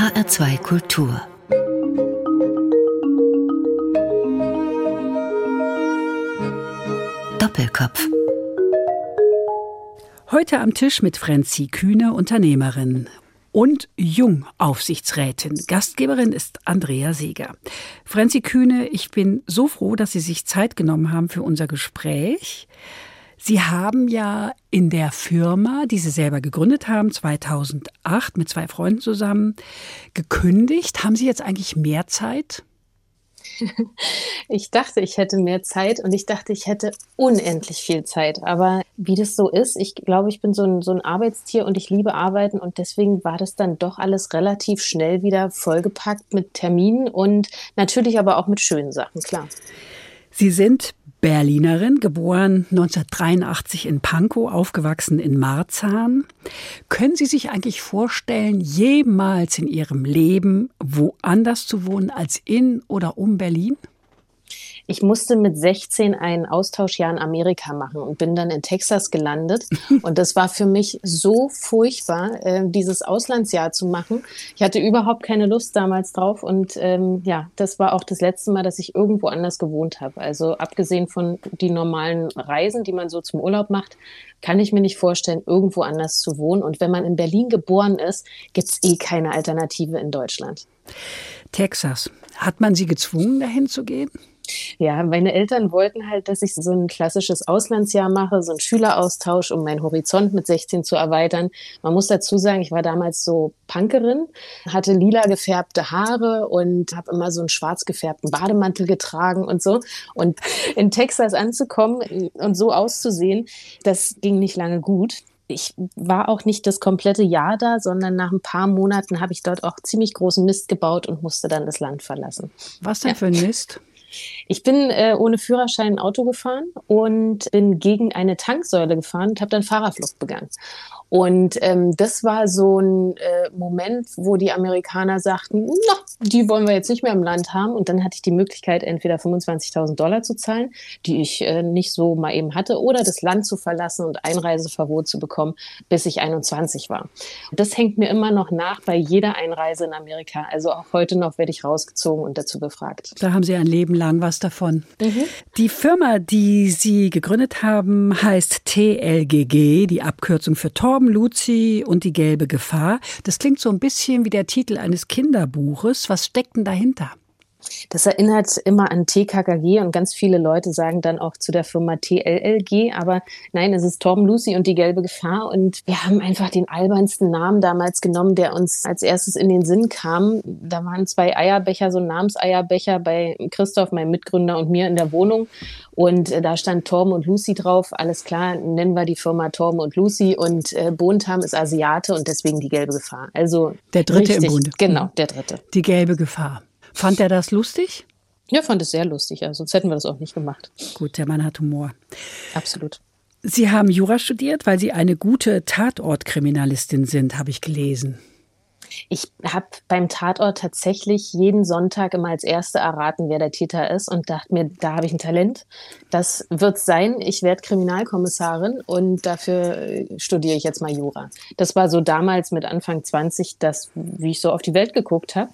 HR2 Kultur Doppelkopf Heute am Tisch mit Franzi Kühne, Unternehmerin und Jung-Aufsichtsrätin. Gastgeberin ist Andrea Seeger. Franzi Kühne, ich bin so froh, dass Sie sich Zeit genommen haben für unser Gespräch. Sie haben ja in der Firma, die Sie selber gegründet haben, 2008 mit zwei Freunden zusammen, gekündigt. Haben Sie jetzt eigentlich mehr Zeit? Ich dachte, ich hätte mehr Zeit und ich dachte, ich hätte unendlich viel Zeit. Aber wie das so ist, ich glaube, ich bin so ein, so ein Arbeitstier und ich liebe Arbeiten und deswegen war das dann doch alles relativ schnell wieder vollgepackt mit Terminen und natürlich aber auch mit schönen Sachen, klar. Sie sind Berlinerin, geboren 1983 in Pankow, aufgewachsen in Marzahn. Können Sie sich eigentlich vorstellen, jemals in Ihrem Leben woanders zu wohnen als in oder um Berlin? Ich musste mit 16 ein Austauschjahr in Amerika machen und bin dann in Texas gelandet. Und das war für mich so furchtbar, äh, dieses Auslandsjahr zu machen. Ich hatte überhaupt keine Lust damals drauf. Und ähm, ja, das war auch das letzte Mal, dass ich irgendwo anders gewohnt habe. Also abgesehen von die normalen Reisen, die man so zum Urlaub macht, kann ich mir nicht vorstellen, irgendwo anders zu wohnen. Und wenn man in Berlin geboren ist, gibt es eh keine Alternative in Deutschland. Texas. Hat man Sie gezwungen, dahin zu gehen? Ja, meine Eltern wollten halt, dass ich so ein klassisches Auslandsjahr mache, so ein Schüleraustausch, um meinen Horizont mit 16 zu erweitern. Man muss dazu sagen, ich war damals so Punkerin, hatte lila gefärbte Haare und habe immer so einen schwarz gefärbten Bademantel getragen und so. Und in Texas anzukommen und so auszusehen, das ging nicht lange gut ich war auch nicht das komplette Jahr da, sondern nach ein paar Monaten habe ich dort auch ziemlich großen Mist gebaut und musste dann das Land verlassen. Was denn ja. für ein Mist? Ich bin äh, ohne Führerschein Auto gefahren und bin gegen eine Tanksäule gefahren und habe dann Fahrerflucht begangen. Und ähm, das war so ein äh, Moment, wo die Amerikaner sagten, na, die wollen wir jetzt nicht mehr im Land haben. Und dann hatte ich die Möglichkeit, entweder 25.000 Dollar zu zahlen, die ich äh, nicht so mal eben hatte, oder das Land zu verlassen und Einreiseverbot zu bekommen, bis ich 21 war. Das hängt mir immer noch nach bei jeder Einreise in Amerika. Also auch heute noch werde ich rausgezogen und dazu befragt. Da haben Sie ein Leben lang was davon. Mhm. Die Firma, die Sie gegründet haben, heißt TLGG, die Abkürzung für Tor Torben Luzi und die gelbe Gefahr. Das klingt so ein bisschen wie der Titel eines Kinderbuches. Was steckt denn dahinter? Das erinnert immer an TKKG und ganz viele Leute sagen dann auch zu der Firma TLLG, aber nein, es ist Torben Lucy und die gelbe Gefahr und wir haben einfach den albernsten Namen damals genommen, der uns als erstes in den Sinn kam. Da waren zwei Eierbecher, so ein Namenseierbecher bei Christoph, meinem Mitgründer und mir in der Wohnung und äh, da stand Torben und Lucy drauf. Alles klar, nennen wir die Firma Torben und Lucy und äh, Bontam ist Asiate und deswegen die gelbe Gefahr. Also der dritte richtig, im Bunde. Genau, der dritte. Die gelbe Gefahr. Fand er das lustig? Ja, fand es sehr lustig. Ja, sonst hätten wir das auch nicht gemacht. Gut, der Mann hat Humor. Absolut. Sie haben Jura studiert, weil Sie eine gute Tatortkriminalistin sind, habe ich gelesen. Ich habe beim Tatort tatsächlich jeden Sonntag immer als Erste erraten, wer der Täter ist und dachte mir, da habe ich ein Talent. Das wird sein. Ich werde Kriminalkommissarin und dafür äh, studiere ich jetzt mal Jura. Das war so damals mit Anfang 20, das, wie ich so auf die Welt geguckt habe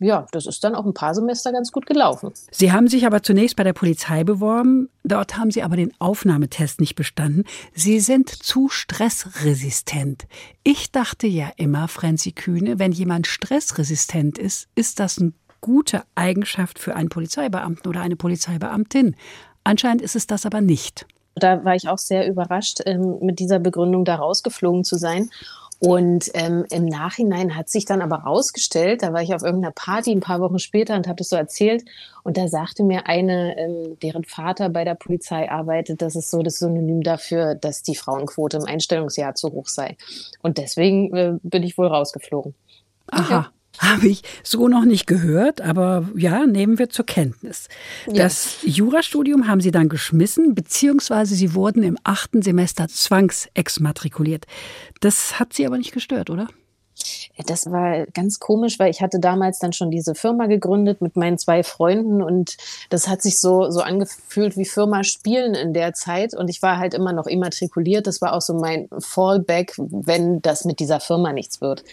ja, das ist dann auch ein paar Semester ganz gut gelaufen. Sie haben sich aber zunächst bei der Polizei beworben. Dort haben Sie aber den Aufnahmetest nicht bestanden. Sie sind zu stressresistent. Ich dachte ja immer, Franzi Kühne, wenn jemand stressresistent ist, ist das eine gute Eigenschaft für einen Polizeibeamten oder eine Polizeibeamtin. Anscheinend ist es das aber nicht. Da war ich auch sehr überrascht, ähm, mit dieser Begründung da rausgeflogen zu sein. Und ähm, im Nachhinein hat sich dann aber rausgestellt, da war ich auf irgendeiner Party ein paar Wochen später und habe das so erzählt. Und da sagte mir eine, ähm, deren Vater bei der Polizei arbeitet, das ist so das Synonym dafür, dass die Frauenquote im Einstellungsjahr zu hoch sei. Und deswegen äh, bin ich wohl rausgeflogen. Aha. Ja. Habe ich so noch nicht gehört, aber ja, nehmen wir zur Kenntnis. Ja. Das Jurastudium haben Sie dann geschmissen, beziehungsweise Sie wurden im achten Semester zwangsexmatrikuliert. Das hat Sie aber nicht gestört, oder? Das war ganz komisch, weil ich hatte damals dann schon diese Firma gegründet mit meinen zwei Freunden und das hat sich so, so angefühlt wie Firma spielen in der Zeit und ich war halt immer noch immatrikuliert. Das war auch so mein Fallback, wenn das mit dieser Firma nichts wird.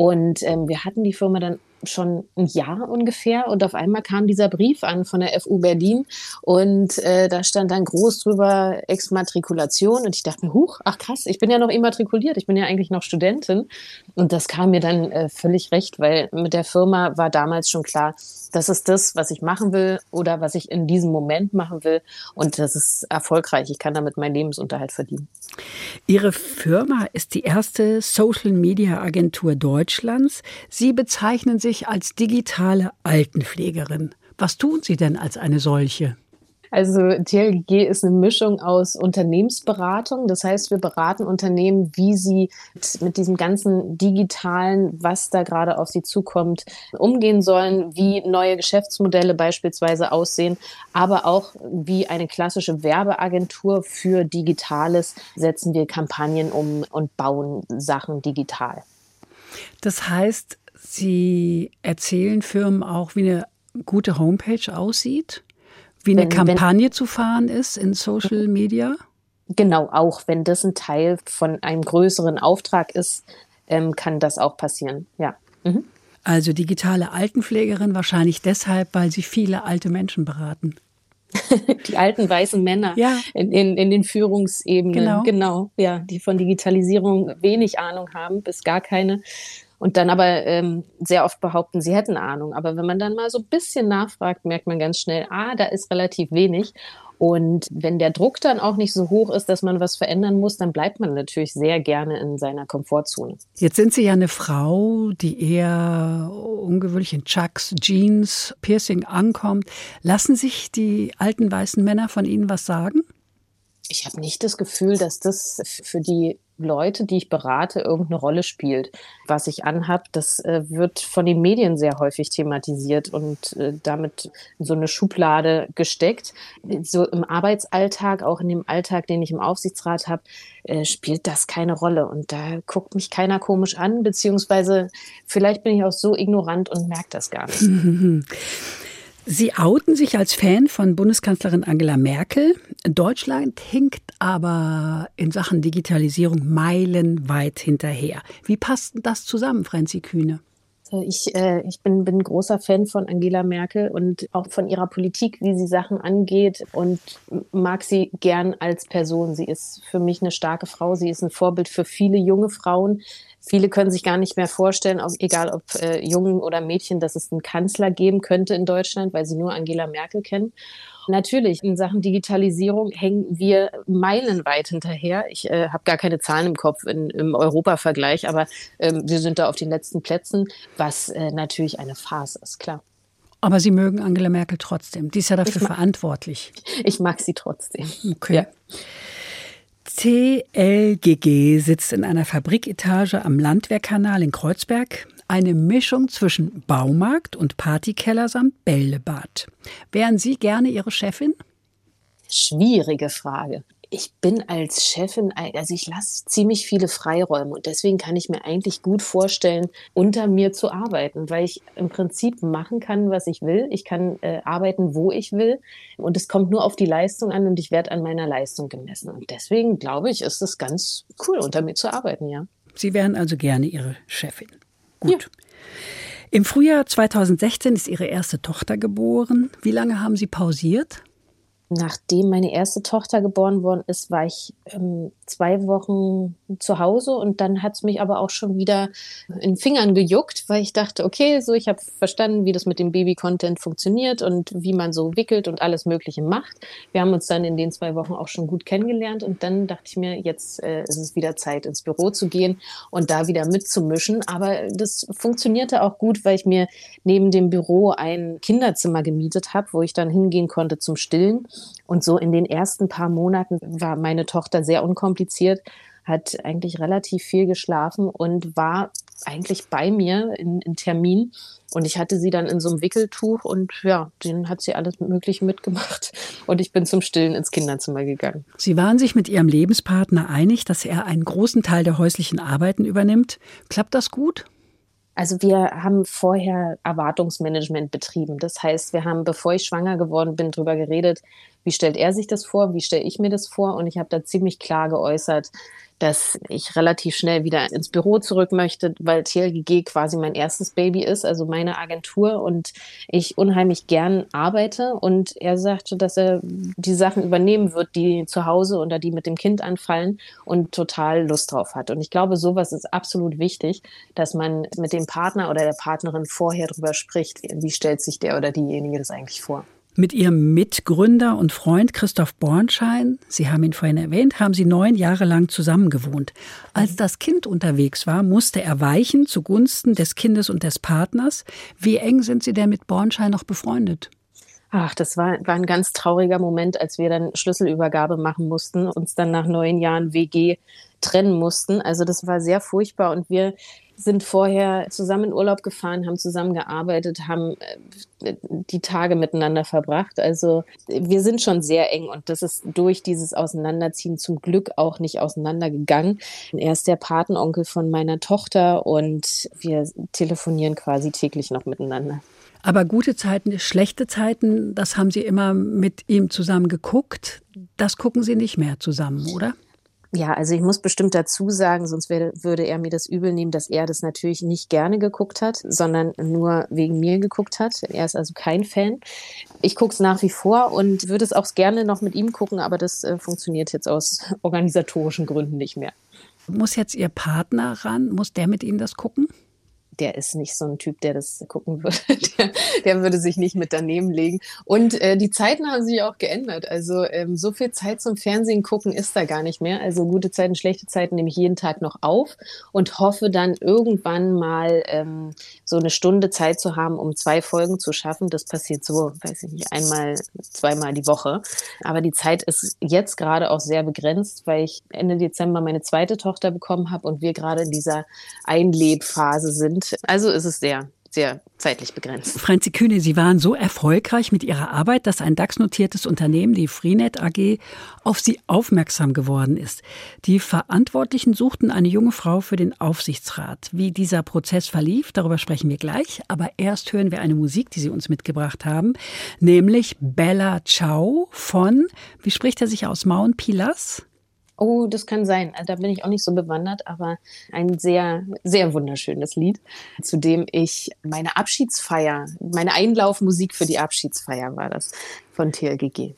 Und ähm, wir hatten die Firma dann schon ein Jahr ungefähr. Und auf einmal kam dieser Brief an von der FU Berlin. Und äh, da stand dann groß drüber Exmatrikulation. Und ich dachte mir, huch, ach krass, ich bin ja noch immatrikuliert, ich bin ja eigentlich noch Studentin. Und das kam mir dann äh, völlig recht, weil mit der Firma war damals schon klar, das ist das, was ich machen will oder was ich in diesem Moment machen will. Und das ist erfolgreich, ich kann damit meinen Lebensunterhalt verdienen. Ihre Firma ist die erste Social Media Agentur Deutschlands. Sie bezeichnen sich sich als digitale Altenpflegerin. Was tun Sie denn als eine solche? Also TLG ist eine Mischung aus Unternehmensberatung. Das heißt, wir beraten Unternehmen, wie sie mit diesem ganzen digitalen, was da gerade auf sie zukommt, umgehen sollen, wie neue Geschäftsmodelle beispielsweise aussehen, aber auch wie eine klassische Werbeagentur für Digitales setzen wir Kampagnen um und bauen Sachen digital. Das heißt, Sie erzählen Firmen auch, wie eine gute Homepage aussieht, wie eine wenn, Kampagne wenn, zu fahren ist in Social Media. Genau, auch wenn das ein Teil von einem größeren Auftrag ist, ähm, kann das auch passieren. Ja. Mhm. Also digitale Altenpflegerin wahrscheinlich deshalb, weil sie viele alte Menschen beraten. die alten weißen Männer ja. in, in, in den Führungsebenen, genau. genau, ja, die von Digitalisierung wenig Ahnung haben, bis gar keine und dann aber ähm, sehr oft behaupten, sie hätten Ahnung. Aber wenn man dann mal so ein bisschen nachfragt, merkt man ganz schnell, ah, da ist relativ wenig. Und wenn der Druck dann auch nicht so hoch ist, dass man was verändern muss, dann bleibt man natürlich sehr gerne in seiner Komfortzone. Jetzt sind Sie ja eine Frau, die eher ungewöhnlich in Chucks, Jeans, Piercing ankommt. Lassen sich die alten weißen Männer von Ihnen was sagen? Ich habe nicht das Gefühl, dass das für die Leute, die ich berate, irgendeine Rolle spielt. Was ich anhab, das äh, wird von den Medien sehr häufig thematisiert und äh, damit in so eine Schublade gesteckt. So im Arbeitsalltag, auch in dem Alltag, den ich im Aufsichtsrat habe, äh, spielt das keine Rolle. Und da guckt mich keiner komisch an, beziehungsweise vielleicht bin ich auch so ignorant und merke das gar nicht. Sie outen sich als Fan von Bundeskanzlerin Angela Merkel. Deutschland hinkt aber in Sachen Digitalisierung meilenweit hinterher. Wie passt das zusammen, Franzi Kühne? Ich, äh, ich bin, bin großer Fan von Angela Merkel und auch von ihrer Politik, wie sie Sachen angeht und mag sie gern als Person. Sie ist für mich eine starke Frau. Sie ist ein Vorbild für viele junge Frauen. Viele können sich gar nicht mehr vorstellen, ob, egal ob äh, Jungen oder Mädchen, dass es einen Kanzler geben könnte in Deutschland, weil sie nur Angela Merkel kennen. Natürlich, in Sachen Digitalisierung hängen wir meilenweit hinterher. Ich äh, habe gar keine Zahlen im Kopf in, im Europa-Vergleich, aber ähm, wir sind da auf den letzten Plätzen, was äh, natürlich eine Farce ist, klar. Aber Sie mögen Angela Merkel trotzdem. Die ist ja dafür verantwortlich. Ich mag sie trotzdem. Okay. Ja. CLGG sitzt in einer Fabriketage am Landwehrkanal in Kreuzberg. Eine Mischung zwischen Baumarkt und Partykeller samt Bällebad. Wären Sie gerne Ihre Chefin? Schwierige Frage ich bin als Chefin, also ich lasse ziemlich viele Freiräume und deswegen kann ich mir eigentlich gut vorstellen, unter mir zu arbeiten, weil ich im Prinzip machen kann, was ich will. Ich kann äh, arbeiten, wo ich will und es kommt nur auf die Leistung an und ich werde an meiner Leistung gemessen. Und deswegen glaube ich, ist es ganz cool, unter mir zu arbeiten, ja. Sie wären also gerne Ihre Chefin. Gut. Ja. Im Frühjahr 2016 ist Ihre erste Tochter geboren. Wie lange haben Sie pausiert? Nachdem meine erste Tochter geboren worden ist, war ich ähm, zwei Wochen zu Hause und dann hat es mich aber auch schon wieder in Fingern gejuckt, weil ich dachte, okay, so ich habe verstanden, wie das mit dem Baby-Content funktioniert und wie man so wickelt und alles Mögliche macht. Wir haben uns dann in den zwei Wochen auch schon gut kennengelernt und dann dachte ich mir, jetzt äh, ist es wieder Zeit, ins Büro zu gehen und da wieder mitzumischen. Aber das funktionierte auch gut, weil ich mir neben dem Büro ein Kinderzimmer gemietet habe, wo ich dann hingehen konnte zum Stillen. Und so in den ersten paar Monaten war meine Tochter sehr unkompliziert, hat eigentlich relativ viel geschlafen und war eigentlich bei mir in, in Termin. Und ich hatte sie dann in so einem Wickeltuch und ja, den hat sie alles Mögliche mitgemacht. Und ich bin zum Stillen ins Kinderzimmer gegangen. Sie waren sich mit Ihrem Lebenspartner einig, dass er einen großen Teil der häuslichen Arbeiten übernimmt. Klappt das gut? Also wir haben vorher Erwartungsmanagement betrieben. Das heißt, wir haben, bevor ich schwanger geworden bin, darüber geredet, wie stellt er sich das vor, wie stelle ich mir das vor und ich habe da ziemlich klar geäußert, dass ich relativ schnell wieder ins Büro zurück möchte, weil TLGG quasi mein erstes Baby ist, also meine Agentur und ich unheimlich gern arbeite. Und er sagte, dass er die Sachen übernehmen wird, die zu Hause oder die mit dem Kind anfallen und total Lust drauf hat. Und ich glaube, sowas ist absolut wichtig, dass man mit dem Partner oder der Partnerin vorher drüber spricht, wie stellt sich der oder diejenige das eigentlich vor. Mit Ihrem Mitgründer und Freund Christoph Bornschein, Sie haben ihn vorhin erwähnt, haben Sie neun Jahre lang zusammengewohnt. Als das Kind unterwegs war, musste er weichen zugunsten des Kindes und des Partners. Wie eng sind Sie denn mit Bornschein noch befreundet? Ach, das war, war ein ganz trauriger Moment, als wir dann Schlüsselübergabe machen mussten, uns dann nach neun Jahren WG trennen mussten. Also das war sehr furchtbar und wir sind vorher zusammen in Urlaub gefahren, haben zusammen gearbeitet, haben äh, die Tage miteinander verbracht. Also wir sind schon sehr eng und das ist durch dieses Auseinanderziehen zum Glück auch nicht auseinandergegangen. Er ist der Patenonkel von meiner Tochter und wir telefonieren quasi täglich noch miteinander. Aber gute Zeiten, schlechte Zeiten, das haben Sie immer mit ihm zusammen geguckt. Das gucken Sie nicht mehr zusammen, oder? Ja, also ich muss bestimmt dazu sagen, sonst wär, würde er mir das übel nehmen, dass er das natürlich nicht gerne geguckt hat, sondern nur wegen mir geguckt hat. Er ist also kein Fan. Ich gucke es nach wie vor und würde es auch gerne noch mit ihm gucken, aber das äh, funktioniert jetzt aus organisatorischen Gründen nicht mehr. Muss jetzt Ihr Partner ran? Muss der mit Ihnen das gucken? Der ist nicht so ein Typ, der das gucken würde. Der, der würde sich nicht mit daneben legen. Und äh, die Zeiten haben sich auch geändert. Also ähm, so viel Zeit zum Fernsehen gucken ist da gar nicht mehr. Also gute Zeiten, schlechte Zeiten nehme ich jeden Tag noch auf und hoffe dann irgendwann mal ähm, so eine Stunde Zeit zu haben, um zwei Folgen zu schaffen. Das passiert so, weiß ich nicht, einmal, zweimal die Woche. Aber die Zeit ist jetzt gerade auch sehr begrenzt, weil ich Ende Dezember meine zweite Tochter bekommen habe und wir gerade in dieser Einlebphase sind also ist es sehr, sehr zeitlich begrenzt. Franzi Kühne, Sie waren so erfolgreich mit Ihrer Arbeit, dass ein DAX-notiertes Unternehmen, die Freenet AG, auf Sie aufmerksam geworden ist. Die Verantwortlichen suchten eine junge Frau für den Aufsichtsrat. Wie dieser Prozess verlief, darüber sprechen wir gleich. Aber erst hören wir eine Musik, die Sie uns mitgebracht haben, nämlich Bella Ciao von, wie spricht er sich aus, Maun Pilas? Oh, das kann sein. Da bin ich auch nicht so bewandert, aber ein sehr, sehr wunderschönes Lied, zu dem ich meine Abschiedsfeier, meine Einlaufmusik für die Abschiedsfeier war das von TLGG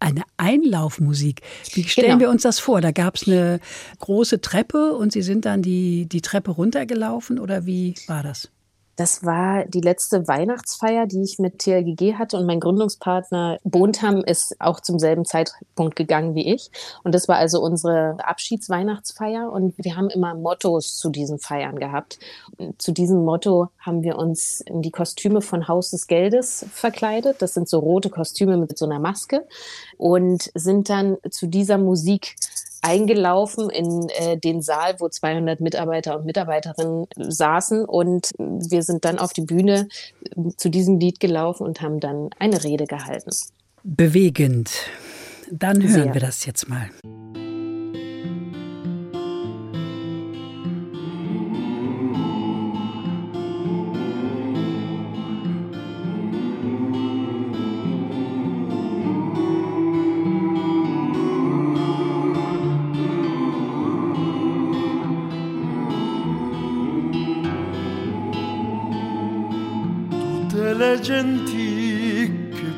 eine Einlaufmusik. Wie stellen genau. wir uns das vor? Da gab es eine große Treppe und Sie sind dann die, die Treppe runtergelaufen oder wie war das? Das war die letzte Weihnachtsfeier, die ich mit TLGG hatte und mein Gründungspartner Bontam ist auch zum selben Zeitpunkt gegangen wie ich. Und das war also unsere Abschiedsweihnachtsfeier und wir haben immer Mottos zu diesen Feiern gehabt. Und zu diesem Motto haben wir uns in die Kostüme von Haus des Geldes verkleidet. Das sind so rote Kostüme mit so einer Maske und sind dann zu dieser Musik eingelaufen in äh, den Saal, wo 200 Mitarbeiter und Mitarbeiterinnen saßen. Und wir sind dann auf die Bühne äh, zu diesem Lied gelaufen und haben dann eine Rede gehalten. Bewegend. Dann hören Sehr. wir das jetzt mal.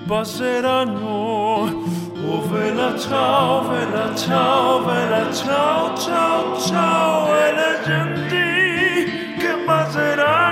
Passeranno. Oh vela ciao, vela ciao, vela ciao, ciao, ciao, e le genti che passeranno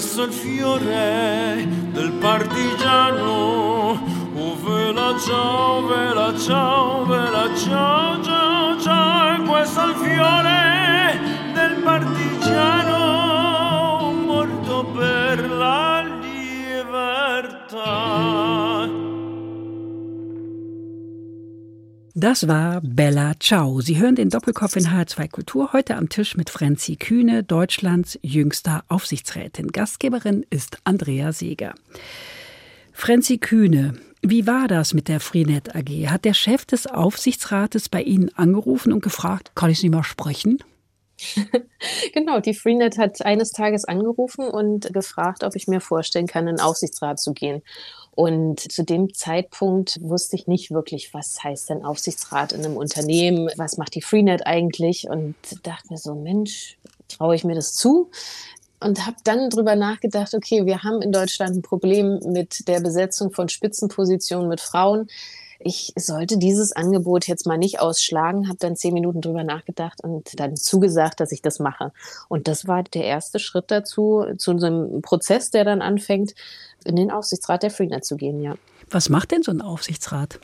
questo il fiore del partigiano. Oh vela ciao, vela ciao, Das war Bella Ciao. Sie hören den Doppelkopf in H2 Kultur heute am Tisch mit Franzi Kühne, Deutschlands jüngster Aufsichtsrätin. Gastgeberin ist Andrea Seeger. Franzi Kühne, wie war das mit der Freenet AG? Hat der Chef des Aufsichtsrates bei Ihnen angerufen und gefragt, kann ich Sie mal sprechen? genau, die Freenet hat eines Tages angerufen und gefragt, ob ich mir vorstellen kann, in den Aufsichtsrat zu gehen. Und zu dem Zeitpunkt wusste ich nicht wirklich, was heißt denn Aufsichtsrat in einem Unternehmen, was macht die Freenet eigentlich und dachte mir so, Mensch, traue ich mir das zu? Und habe dann drüber nachgedacht, okay, wir haben in Deutschland ein Problem mit der Besetzung von Spitzenpositionen mit Frauen ich sollte dieses Angebot jetzt mal nicht ausschlagen, habe dann zehn Minuten drüber nachgedacht und dann zugesagt, dass ich das mache. Und das war der erste Schritt dazu, zu unserem Prozess, der dann anfängt, in den Aufsichtsrat der Freenet zu gehen, ja. Was macht denn so ein Aufsichtsrat?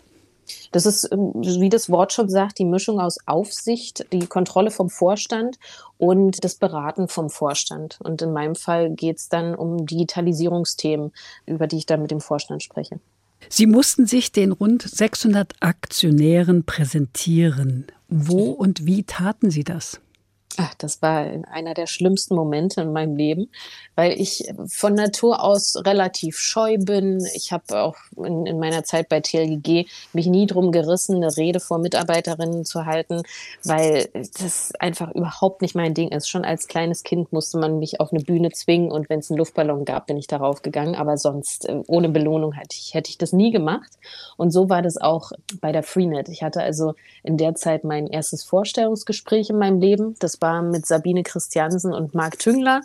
Das ist, ähm, wie das Wort schon sagt, die Mischung aus Aufsicht, die Kontrolle vom Vorstand und das Beraten vom Vorstand. Und in meinem Fall geht es dann um Digitalisierungsthemen, über die ich dann mit dem Vorstand spreche. Sie mussten sich den rund 600 Aktionären präsentieren. Wo und wie taten Sie das? Ach, das war einer der schlimmsten Momente in meinem Leben, weil ich von Natur aus relativ scheu bin. Ich habe auch in, in, meiner Zeit bei TLGG mich nie drum gerissen, eine Rede vor Mitarbeiterinnen zu halten, weil das einfach überhaupt nicht mein Ding ist. Schon als kleines Kind musste man mich auf eine Bühne zwingen und wenn es einen Luftballon gab, bin ich darauf gegangen. Aber sonst äh, ohne Belohnung hätte ich, hätte ich das nie gemacht. Und so war das auch bei der Freenet. Ich hatte also in der Zeit mein erstes Vorstellungsgespräch in meinem Leben. Das war war mit Sabine Christiansen und Marc Tüngler.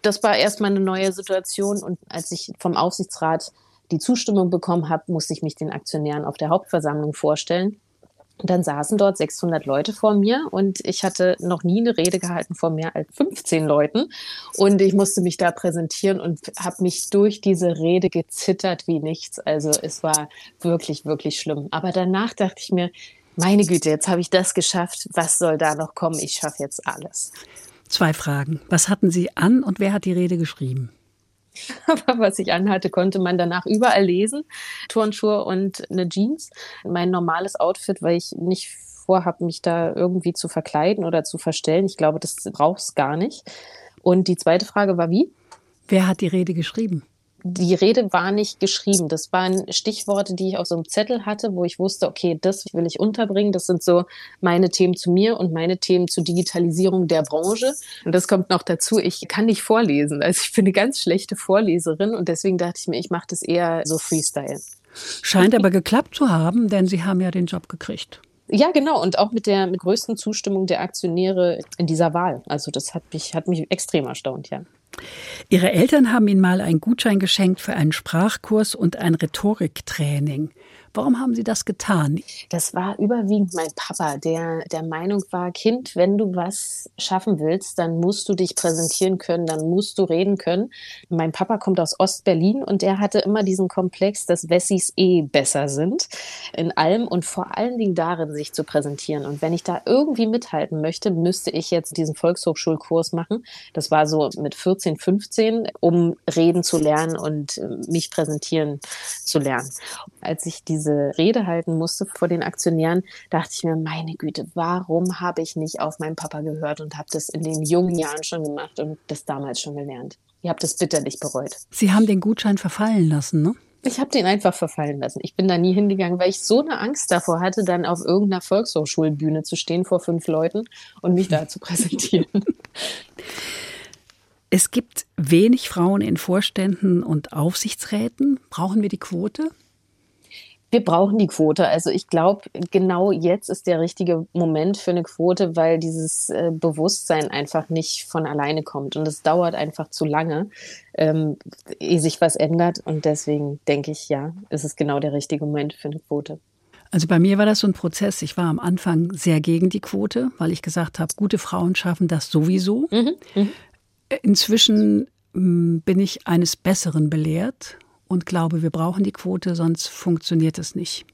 Das war erstmal eine neue Situation und als ich vom Aufsichtsrat die Zustimmung bekommen habe, musste ich mich den Aktionären auf der Hauptversammlung vorstellen. Und dann saßen dort 600 Leute vor mir und ich hatte noch nie eine Rede gehalten vor mehr als 15 Leuten. Und ich musste mich da präsentieren und habe mich durch diese Rede gezittert wie nichts. Also es war wirklich, wirklich schlimm. Aber danach dachte ich mir, meine Güte, jetzt habe ich das geschafft. Was soll da noch kommen? Ich schaffe jetzt alles. Zwei Fragen. Was hatten Sie an und wer hat die Rede geschrieben? Aber was ich anhatte, konnte man danach überall lesen. Turnschuhe und eine Jeans. Mein normales Outfit, weil ich nicht vorhabe, mich da irgendwie zu verkleiden oder zu verstellen. Ich glaube, das braucht es gar nicht. Und die zweite Frage war wie? Wer hat die Rede geschrieben? Die Rede war nicht geschrieben. Das waren Stichworte, die ich auf so einem Zettel hatte, wo ich wusste, okay, das will ich unterbringen. Das sind so meine Themen zu mir und meine Themen zur Digitalisierung der Branche. Und das kommt noch dazu, ich kann nicht vorlesen. Also ich bin eine ganz schlechte Vorleserin und deswegen dachte ich mir, ich mache das eher so Freestyle. Scheint aber geklappt zu haben, denn Sie haben ja den Job gekriegt. Ja, genau. Und auch mit der mit größten Zustimmung der Aktionäre in dieser Wahl. Also das hat mich, hat mich extrem erstaunt, ja. Ihre Eltern haben Ihnen mal einen Gutschein geschenkt für einen Sprachkurs und ein Rhetoriktraining. Warum haben Sie das getan? Das war überwiegend mein Papa, der der Meinung war, Kind, wenn du was schaffen willst, dann musst du dich präsentieren können, dann musst du reden können. Mein Papa kommt aus Ostberlin und er hatte immer diesen Komplex, dass Wessis eh besser sind in allem und vor allen Dingen darin, sich zu präsentieren. Und wenn ich da irgendwie mithalten möchte, müsste ich jetzt diesen Volkshochschulkurs machen. Das war so mit 14, 15, um reden zu lernen und äh, mich präsentieren zu lernen. Als ich diese diese Rede halten musste vor den Aktionären, dachte ich mir, meine Güte, warum habe ich nicht auf meinen Papa gehört und habe das in den jungen Jahren schon gemacht und das damals schon gelernt. Ihr habt das bitterlich bereut. Sie haben den Gutschein verfallen lassen, ne? Ich habe den einfach verfallen lassen. Ich bin da nie hingegangen, weil ich so eine Angst davor hatte, dann auf irgendeiner Volkshochschulbühne zu stehen vor fünf Leuten und mich da zu präsentieren. Es gibt wenig Frauen in Vorständen und Aufsichtsräten. Brauchen wir die Quote? Wir brauchen die Quote. Also ich glaube, genau jetzt ist der richtige Moment für eine Quote, weil dieses äh, Bewusstsein einfach nicht von alleine kommt. Und es dauert einfach zu lange, ähm, ehe sich was ändert. Und deswegen denke ich, ja, ist es genau der richtige Moment für eine Quote. Also bei mir war das so ein Prozess. Ich war am Anfang sehr gegen die Quote, weil ich gesagt habe, gute Frauen schaffen das sowieso. Mhm, mh. Inzwischen bin ich eines Besseren belehrt und glaube, wir brauchen die Quote, sonst funktioniert es nicht.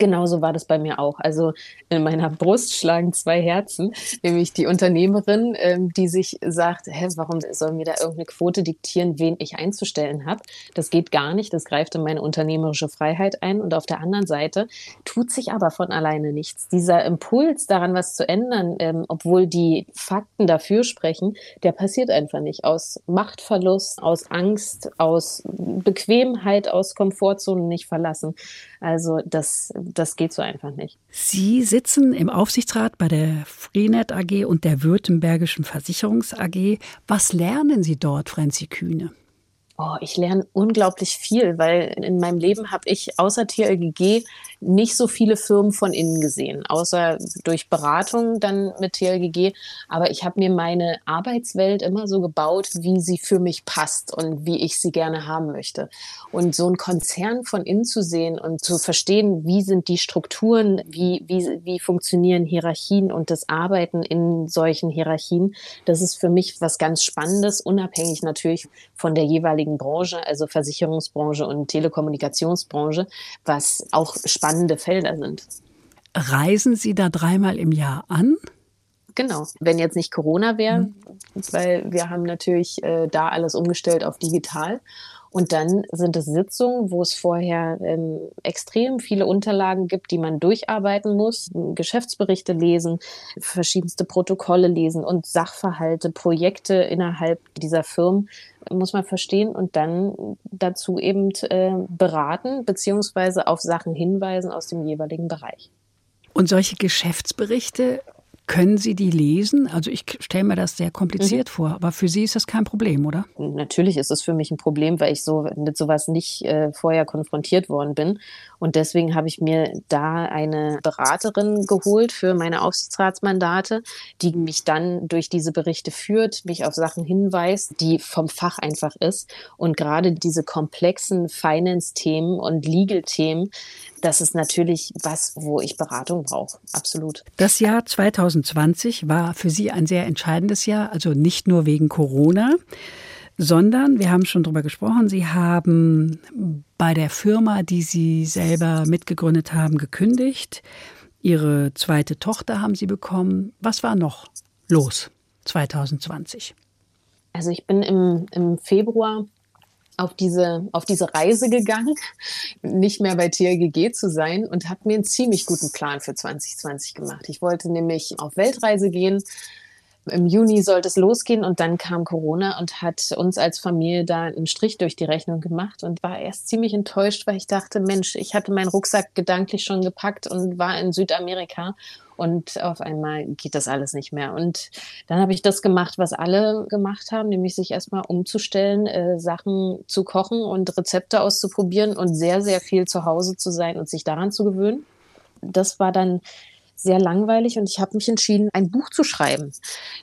Genauso war das bei mir auch. Also in meiner Brust schlagen zwei Herzen, nämlich die Unternehmerin, ähm, die sich sagt, hä, warum soll mir da irgendeine Quote diktieren, wen ich einzustellen habe? Das geht gar nicht, das greift in meine unternehmerische Freiheit ein. Und auf der anderen Seite tut sich aber von alleine nichts. Dieser Impuls daran, was zu ändern, ähm, obwohl die Fakten dafür sprechen, der passiert einfach nicht. Aus Machtverlust, aus Angst, aus Bequemheit, aus Komfortzonen nicht verlassen. Also das, das geht so einfach nicht. Sie sitzen im Aufsichtsrat bei der Freenet AG und der Württembergischen Versicherungs AG. Was lernen Sie dort, Franzi Kühne? Oh, ich lerne unglaublich viel, weil in meinem Leben habe ich außer TLGG nicht so viele Firmen von innen gesehen, außer durch Beratung dann mit TLGG. Aber ich habe mir meine Arbeitswelt immer so gebaut, wie sie für mich passt und wie ich sie gerne haben möchte. Und so ein Konzern von innen zu sehen und zu verstehen, wie sind die Strukturen, wie, wie, wie funktionieren Hierarchien und das Arbeiten in solchen Hierarchien, das ist für mich was ganz Spannendes, unabhängig natürlich von der jeweiligen Branche, also Versicherungsbranche und Telekommunikationsbranche, was auch spannende Felder sind. Reisen Sie da dreimal im Jahr an? Genau, wenn jetzt nicht Corona wäre, mhm. weil wir haben natürlich äh, da alles umgestellt auf digital. Und dann sind es Sitzungen, wo es vorher ähm, extrem viele Unterlagen gibt, die man durcharbeiten muss, Geschäftsberichte lesen, verschiedenste Protokolle lesen und Sachverhalte, Projekte innerhalb dieser Firmen muss man verstehen und dann dazu eben äh, beraten beziehungsweise auf Sachen hinweisen aus dem jeweiligen Bereich. Und solche Geschäftsberichte können Sie die lesen? Also ich stelle mir das sehr kompliziert mhm. vor, aber für Sie ist das kein Problem, oder? Natürlich ist es für mich ein Problem, weil ich so mit sowas nicht äh, vorher konfrontiert worden bin. Und deswegen habe ich mir da eine Beraterin geholt für meine Aufsichtsratsmandate, die mich dann durch diese Berichte führt, mich auf Sachen hinweist, die vom Fach einfach ist. Und gerade diese komplexen Finance-Themen und Legal-Themen, das ist natürlich was, wo ich Beratung brauche. Absolut. Das Jahr 2020 war für Sie ein sehr entscheidendes Jahr, also nicht nur wegen Corona, sondern, wir haben schon darüber gesprochen, Sie haben bei der Firma, die Sie selber mitgegründet haben, gekündigt. Ihre zweite Tochter haben Sie bekommen. Was war noch los 2020? Also ich bin im, im Februar auf diese, auf diese Reise gegangen, nicht mehr bei TLGG zu sein und habe mir einen ziemlich guten Plan für 2020 gemacht. Ich wollte nämlich auf Weltreise gehen. Im Juni sollte es losgehen und dann kam Corona und hat uns als Familie da einen Strich durch die Rechnung gemacht und war erst ziemlich enttäuscht, weil ich dachte, Mensch, ich hatte meinen Rucksack gedanklich schon gepackt und war in Südamerika und auf einmal geht das alles nicht mehr. Und dann habe ich das gemacht, was alle gemacht haben, nämlich sich erstmal umzustellen, äh, Sachen zu kochen und Rezepte auszuprobieren und sehr, sehr viel zu Hause zu sein und sich daran zu gewöhnen. Das war dann sehr langweilig und ich habe mich entschieden, ein Buch zu schreiben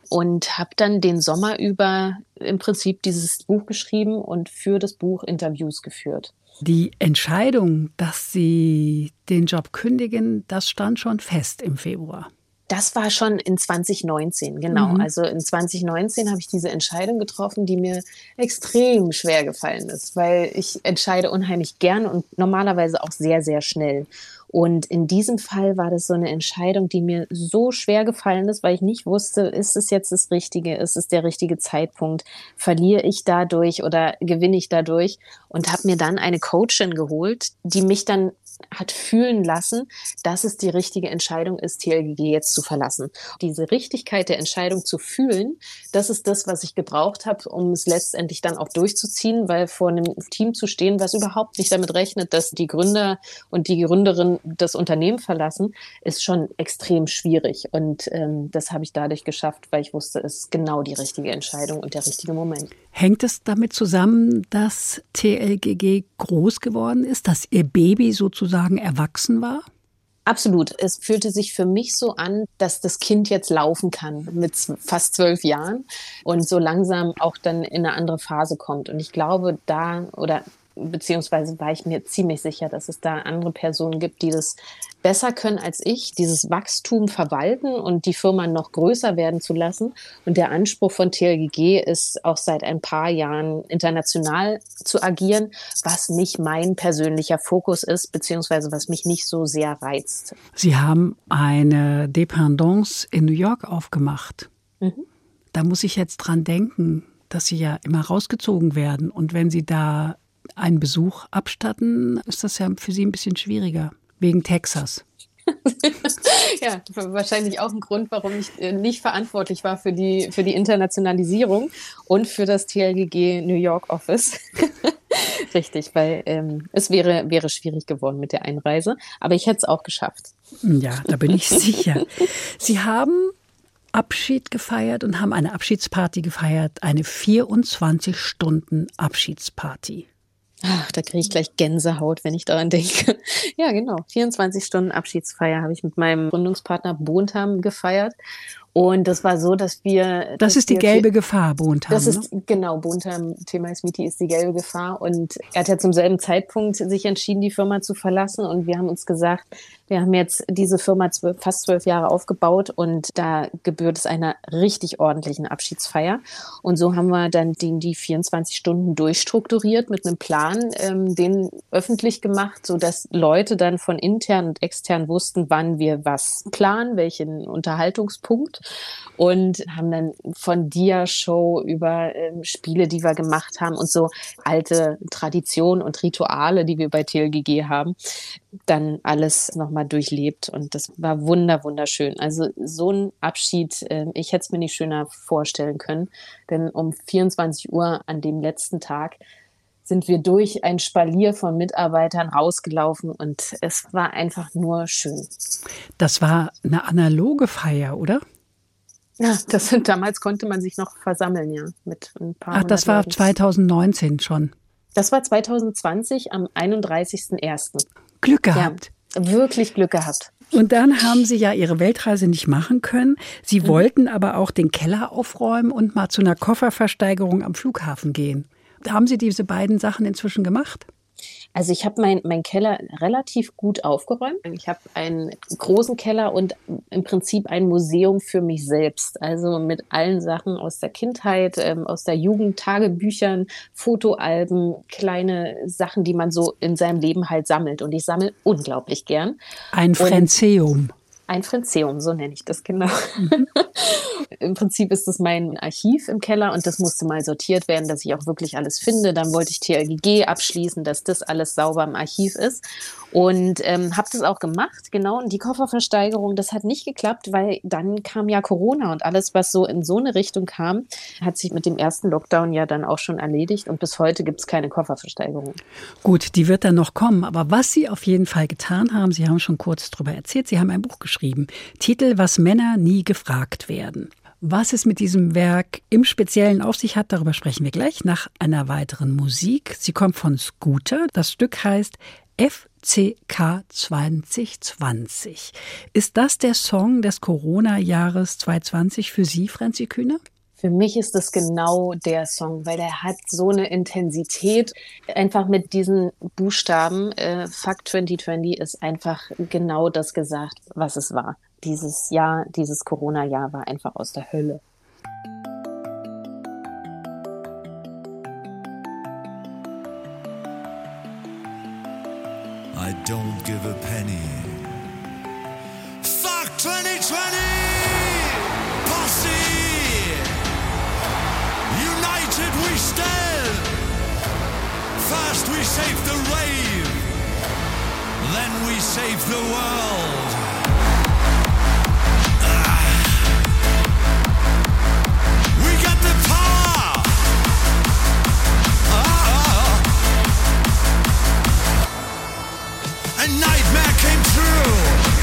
und habe dann den Sommer über im Prinzip dieses Buch geschrieben und für das Buch Interviews geführt. Die Entscheidung, dass Sie den Job kündigen, das stand schon fest im Februar. Das war schon in 2019, genau. Mhm. Also in 2019 habe ich diese Entscheidung getroffen, die mir extrem schwer gefallen ist, weil ich entscheide unheimlich gern und normalerweise auch sehr, sehr schnell. Und in diesem Fall war das so eine Entscheidung, die mir so schwer gefallen ist, weil ich nicht wusste, ist es jetzt das Richtige, ist es der richtige Zeitpunkt, verliere ich dadurch oder gewinne ich dadurch? Und habe mir dann eine Coachin geholt, die mich dann hat fühlen lassen, dass es die richtige Entscheidung ist, TLGG jetzt zu verlassen. Diese Richtigkeit der Entscheidung zu fühlen, das ist das, was ich gebraucht habe, um es letztendlich dann auch durchzuziehen, weil vor einem Team zu stehen, was überhaupt nicht damit rechnet, dass die Gründer und die Gründerin das Unternehmen verlassen, ist schon extrem schwierig. Und ähm, das habe ich dadurch geschafft, weil ich wusste, es ist genau die richtige Entscheidung und der richtige Moment. Hängt es damit zusammen, dass TLGG groß geworden ist, dass Ihr Baby sozusagen erwachsen war? Absolut. Es fühlte sich für mich so an, dass das Kind jetzt laufen kann mit fast zwölf Jahren und so langsam auch dann in eine andere Phase kommt. Und ich glaube, da oder beziehungsweise war ich mir ziemlich sicher, dass es da andere Personen gibt, die das besser können als ich, dieses Wachstum verwalten und die Firma noch größer werden zu lassen. Und der Anspruch von TLGG ist auch seit ein paar Jahren international zu agieren, was nicht mein persönlicher Fokus ist, beziehungsweise was mich nicht so sehr reizt. Sie haben eine Dependance in New York aufgemacht. Mhm. Da muss ich jetzt dran denken, dass Sie ja immer rausgezogen werden. Und wenn Sie da einen Besuch abstatten, ist das ja für Sie ein bisschen schwieriger, wegen Texas. ja, wahrscheinlich auch ein Grund, warum ich äh, nicht verantwortlich war für die, für die Internationalisierung und für das TLGG New York Office. Richtig, weil ähm, es wäre, wäre schwierig geworden mit der Einreise, aber ich hätte es auch geschafft. Ja, da bin ich sicher. Sie haben Abschied gefeiert und haben eine Abschiedsparty gefeiert, eine 24 Stunden Abschiedsparty. Ach, da kriege ich gleich Gänsehaut, wenn ich daran denke. ja, genau. 24 Stunden Abschiedsfeier habe ich mit meinem Gründungspartner Bontam gefeiert. Und das war so, dass wir. Das ist die gelbe Gefahr, Bontam. Das ist, ne? genau, Bontam, Thema Smiti ist die gelbe Gefahr. Und er hat ja zum selben Zeitpunkt sich entschieden, die Firma zu verlassen. Und wir haben uns gesagt, wir haben jetzt diese Firma zwölf, fast zwölf Jahre aufgebaut und da gebührt es einer richtig ordentlichen Abschiedsfeier. Und so haben wir dann die, die 24 Stunden durchstrukturiert mit einem Plan, ähm, den öffentlich gemacht, so dass Leute dann von intern und extern wussten, wann wir was planen, welchen Unterhaltungspunkt und haben dann von Dia-Show über ähm, Spiele, die wir gemacht haben und so alte Traditionen und Rituale, die wir bei TLGG haben, dann alles nochmal durchlebt und das war wunder, wunderschön. Also so ein Abschied, äh, ich hätte es mir nicht schöner vorstellen können, denn um 24 Uhr an dem letzten Tag sind wir durch ein Spalier von Mitarbeitern rausgelaufen und es war einfach nur schön. Das war eine analoge Feier, oder? Ja, das sind, damals konnte man sich noch versammeln, ja, mit ein paar. Ach, das war 2019 schon. Das war 2020 am 31.01. Glück gehabt. Ja, wirklich Glück gehabt. Und dann haben Sie ja Ihre Weltreise nicht machen können. Sie mhm. wollten aber auch den Keller aufräumen und mal zu einer Kofferversteigerung am Flughafen gehen. Haben Sie diese beiden Sachen inzwischen gemacht? Also ich habe meinen mein Keller relativ gut aufgeräumt. Ich habe einen großen Keller und im Prinzip ein Museum für mich selbst. Also mit allen Sachen aus der Kindheit, ähm, aus der Jugend, Tagebüchern, Fotoalben, kleine Sachen, die man so in seinem Leben halt sammelt. Und ich sammle unglaublich gern. Ein Frenzeum. Ein Frenzeum, so nenne ich das genau. Mhm. Im Prinzip ist es mein Archiv im Keller und das musste mal sortiert werden, dass ich auch wirklich alles finde. Dann wollte ich TLGG abschließen, dass das alles sauber im Archiv ist. Und ähm, habe das auch gemacht, genau. Und die Kofferversteigerung, das hat nicht geklappt, weil dann kam ja Corona und alles, was so in so eine Richtung kam, hat sich mit dem ersten Lockdown ja dann auch schon erledigt. Und bis heute gibt es keine Kofferversteigerung. Gut, die wird dann noch kommen. Aber was Sie auf jeden Fall getan haben, Sie haben schon kurz darüber erzählt, Sie haben ein Buch geschrieben. Titel Was Männer nie gefragt werden. Was es mit diesem Werk im Speziellen auf sich hat, darüber sprechen wir gleich nach einer weiteren Musik. Sie kommt von Scooter. Das Stück heißt FCK 2020. Ist das der Song des Corona-Jahres 2020 für Sie, Franzi Kühne? Für mich ist das genau der Song, weil der hat so eine Intensität. Einfach mit diesen Buchstaben, äh, Fuck 2020 ist einfach genau das gesagt, was es war dieses Jahr, dieses Corona-Jahr war einfach aus der Hölle. I don't give a penny. Fuck 2020! First we save the rave, then we save the world. Ah. We got the power. Ah. A nightmare came true.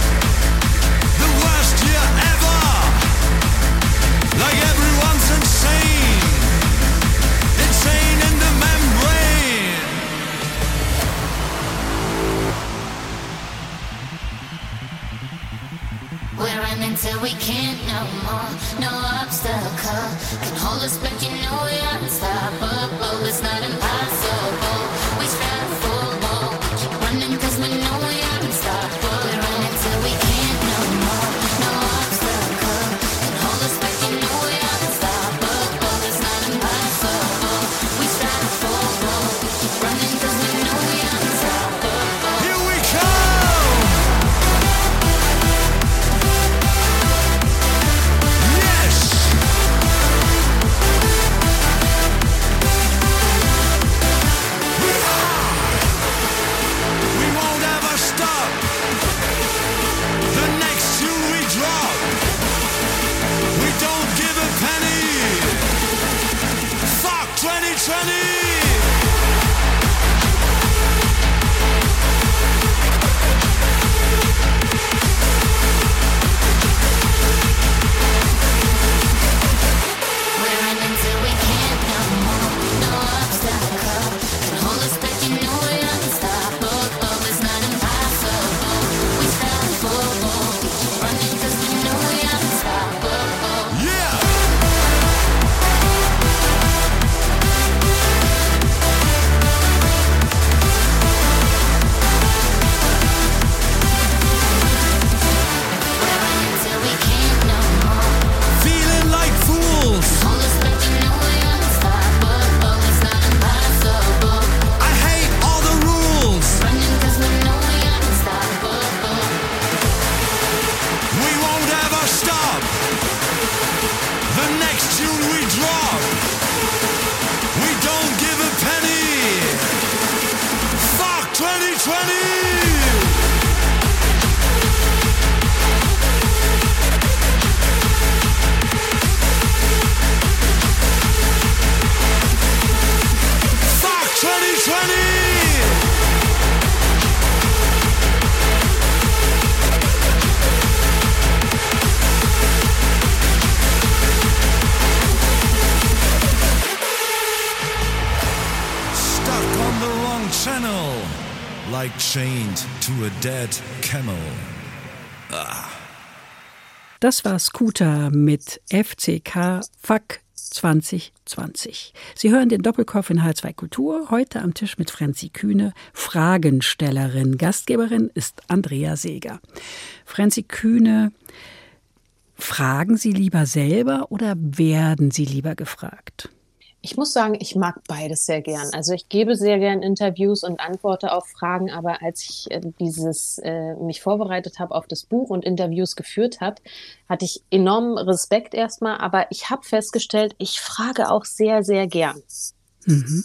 Can't no more. No obstacle can hold us back. You know we're unstoppable. It's not impossible. 20. to a dead camel. Ah. Das war Scooter mit FCK Fuck 2020. Sie hören den Doppelkopf in H2 Kultur, heute am Tisch mit Franzi Kühne, Fragenstellerin. Gastgeberin ist Andrea Seeger. Franzi Kühne, fragen Sie lieber selber oder werden Sie lieber gefragt? Ich muss sagen, ich mag beides sehr gern. Also ich gebe sehr gern Interviews und antworte auf Fragen, aber als ich äh, dieses äh, mich vorbereitet habe auf das Buch und Interviews geführt habe, hatte ich enormen Respekt erstmal, aber ich habe festgestellt, ich frage auch sehr, sehr gern. Mhm.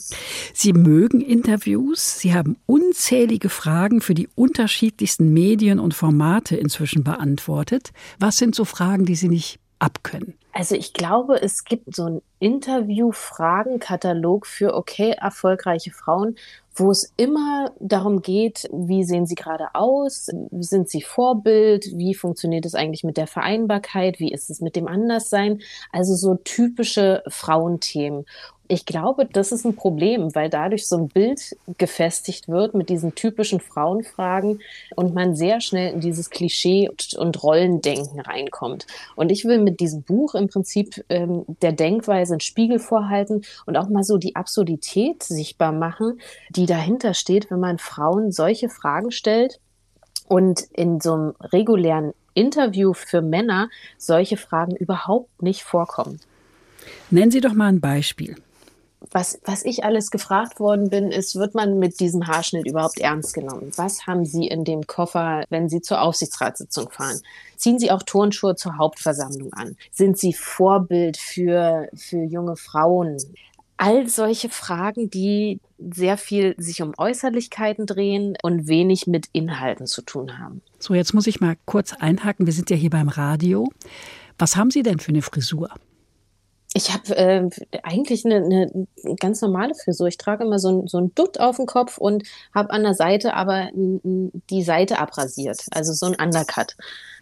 Sie mögen Interviews. Sie haben unzählige Fragen für die unterschiedlichsten Medien und Formate inzwischen beantwortet. Was sind so Fragen, die Sie nicht abkönnen? Also ich glaube, es gibt so ein Interview-Fragenkatalog für okay erfolgreiche Frauen, wo es immer darum geht, wie sehen sie gerade aus, sind sie Vorbild, wie funktioniert es eigentlich mit der Vereinbarkeit, wie ist es mit dem Anderssein, also so typische Frauenthemen. Ich glaube, das ist ein Problem, weil dadurch so ein Bild gefestigt wird mit diesen typischen Frauenfragen und man sehr schnell in dieses Klischee und Rollendenken reinkommt. Und ich will mit diesem Buch im Prinzip ähm, der Denkweise einen Spiegel vorhalten und auch mal so die Absurdität sichtbar machen, die dahinter steht, wenn man Frauen solche Fragen stellt und in so einem regulären Interview für Männer solche Fragen überhaupt nicht vorkommen. Nennen Sie doch mal ein Beispiel was, was ich alles gefragt worden bin, ist, wird man mit diesem Haarschnitt überhaupt ernst genommen? Was haben Sie in dem Koffer, wenn Sie zur Aufsichtsratssitzung fahren? Ziehen Sie auch Turnschuhe zur Hauptversammlung an? Sind Sie Vorbild für, für junge Frauen? All solche Fragen, die sehr viel sich um Äußerlichkeiten drehen und wenig mit Inhalten zu tun haben. So, jetzt muss ich mal kurz einhaken. Wir sind ja hier beim Radio. Was haben Sie denn für eine Frisur? Ich habe äh, eigentlich eine, eine ganz normale Frisur. Ich trage immer so ein, so ein Dutt auf dem Kopf und habe an der Seite aber die Seite abrasiert, also so ein Undercut.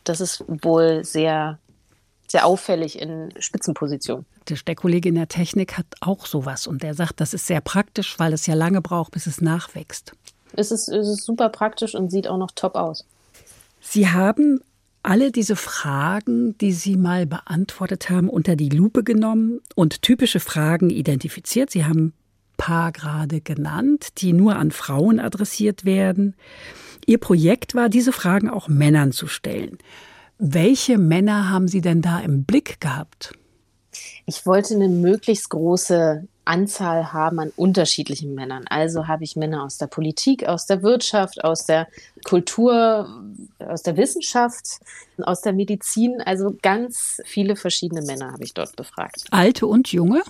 Das ist wohl sehr, sehr auffällig in Spitzenpositionen. Der Kollege in der Technik hat auch sowas und der sagt, das ist sehr praktisch, weil es ja lange braucht, bis es nachwächst. Es ist, es ist super praktisch und sieht auch noch top aus. Sie haben alle diese Fragen, die Sie mal beantwortet haben, unter die Lupe genommen und typische Fragen identifiziert. Sie haben ein paar gerade genannt, die nur an Frauen adressiert werden. Ihr Projekt war, diese Fragen auch Männern zu stellen. Welche Männer haben Sie denn da im Blick gehabt? Ich wollte eine möglichst große Anzahl haben an unterschiedlichen Männern. Also habe ich Männer aus der Politik, aus der Wirtschaft, aus der Kultur, aus der Wissenschaft, aus der Medizin. Also ganz viele verschiedene Männer habe ich dort befragt. Alte und junge?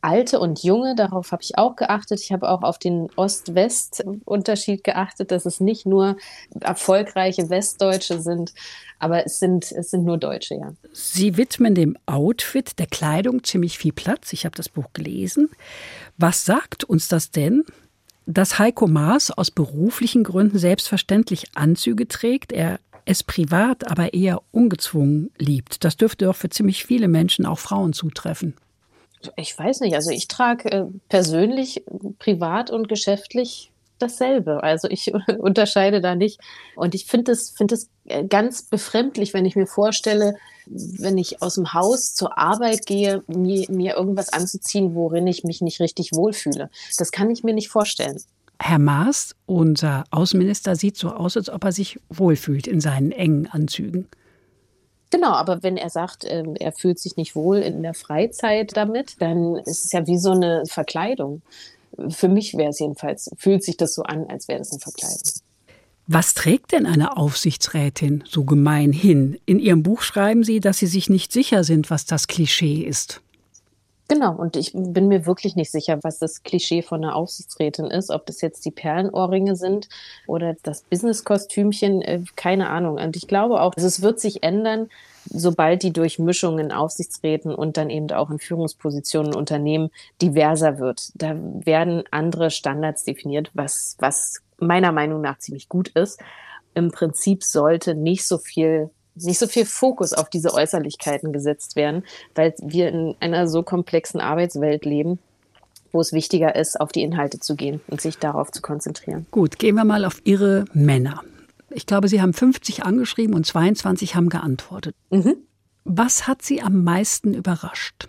Alte und Junge, darauf habe ich auch geachtet. Ich habe auch auf den Ost-West-Unterschied geachtet, dass es nicht nur erfolgreiche Westdeutsche sind, aber es sind, es sind nur Deutsche, ja. Sie widmen dem Outfit, der Kleidung ziemlich viel Platz. Ich habe das Buch gelesen. Was sagt uns das denn? Dass Heiko Maas aus beruflichen Gründen selbstverständlich Anzüge trägt, er es privat aber eher ungezwungen liebt. Das dürfte doch für ziemlich viele Menschen, auch Frauen, zutreffen. Ich weiß nicht, also ich trage äh, persönlich, privat und geschäftlich dasselbe. Also ich unterscheide da nicht. Und ich finde es find äh, ganz befremdlich, wenn ich mir vorstelle, wenn ich aus dem Haus zur Arbeit gehe, mir, mir irgendwas anzuziehen, worin ich mich nicht richtig wohlfühle. Das kann ich mir nicht vorstellen. Herr Maas, unser Außenminister, sieht so aus, als ob er sich wohlfühlt in seinen engen Anzügen. Genau, aber wenn er sagt, ähm, er fühlt sich nicht wohl in der Freizeit damit, dann ist es ja wie so eine Verkleidung. Für mich wäre es jedenfalls, fühlt sich das so an, als wäre das eine Verkleidung. Was trägt denn eine Aufsichtsrätin so gemein hin? In Ihrem Buch schreiben Sie, dass Sie sich nicht sicher sind, was das Klischee ist. Genau, und ich bin mir wirklich nicht sicher, was das Klischee von einer Aufsichtsrätin ist, ob das jetzt die Perlenohrringe sind oder das Businesskostümchen, äh, keine Ahnung. Und ich glaube auch, es wird sich ändern, sobald die Durchmischung in Aufsichtsräten und dann eben auch in Führungspositionen Unternehmen diverser wird. Da werden andere Standards definiert, was, was meiner Meinung nach ziemlich gut ist. Im Prinzip sollte nicht so viel nicht so viel Fokus auf diese Äußerlichkeiten gesetzt werden, weil wir in einer so komplexen Arbeitswelt leben, wo es wichtiger ist, auf die Inhalte zu gehen und sich darauf zu konzentrieren. Gut, gehen wir mal auf Ihre Männer. Ich glaube, Sie haben 50 angeschrieben und 22 haben geantwortet. Mhm. Was hat Sie am meisten überrascht?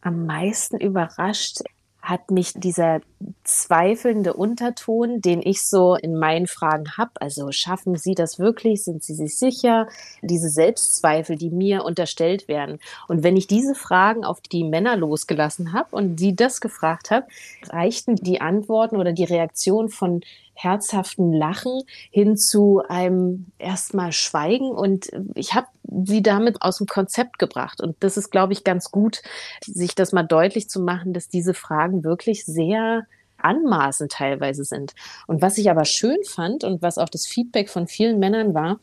Am meisten überrascht hat mich dieser zweifelnde Unterton, den ich so in meinen Fragen habe. Also schaffen Sie das wirklich? Sind Sie sich sicher? Diese Selbstzweifel, die mir unterstellt werden. Und wenn ich diese Fragen auf die Männer losgelassen habe und sie das gefragt habe, reichten die Antworten oder die Reaktion von herzhaften Lachen hin zu einem erstmal Schweigen. Und ich habe sie damit aus dem Konzept gebracht. Und das ist, glaube ich, ganz gut, sich das mal deutlich zu machen, dass diese Fragen wirklich sehr anmaßend teilweise sind. Und was ich aber schön fand und was auch das Feedback von vielen Männern war,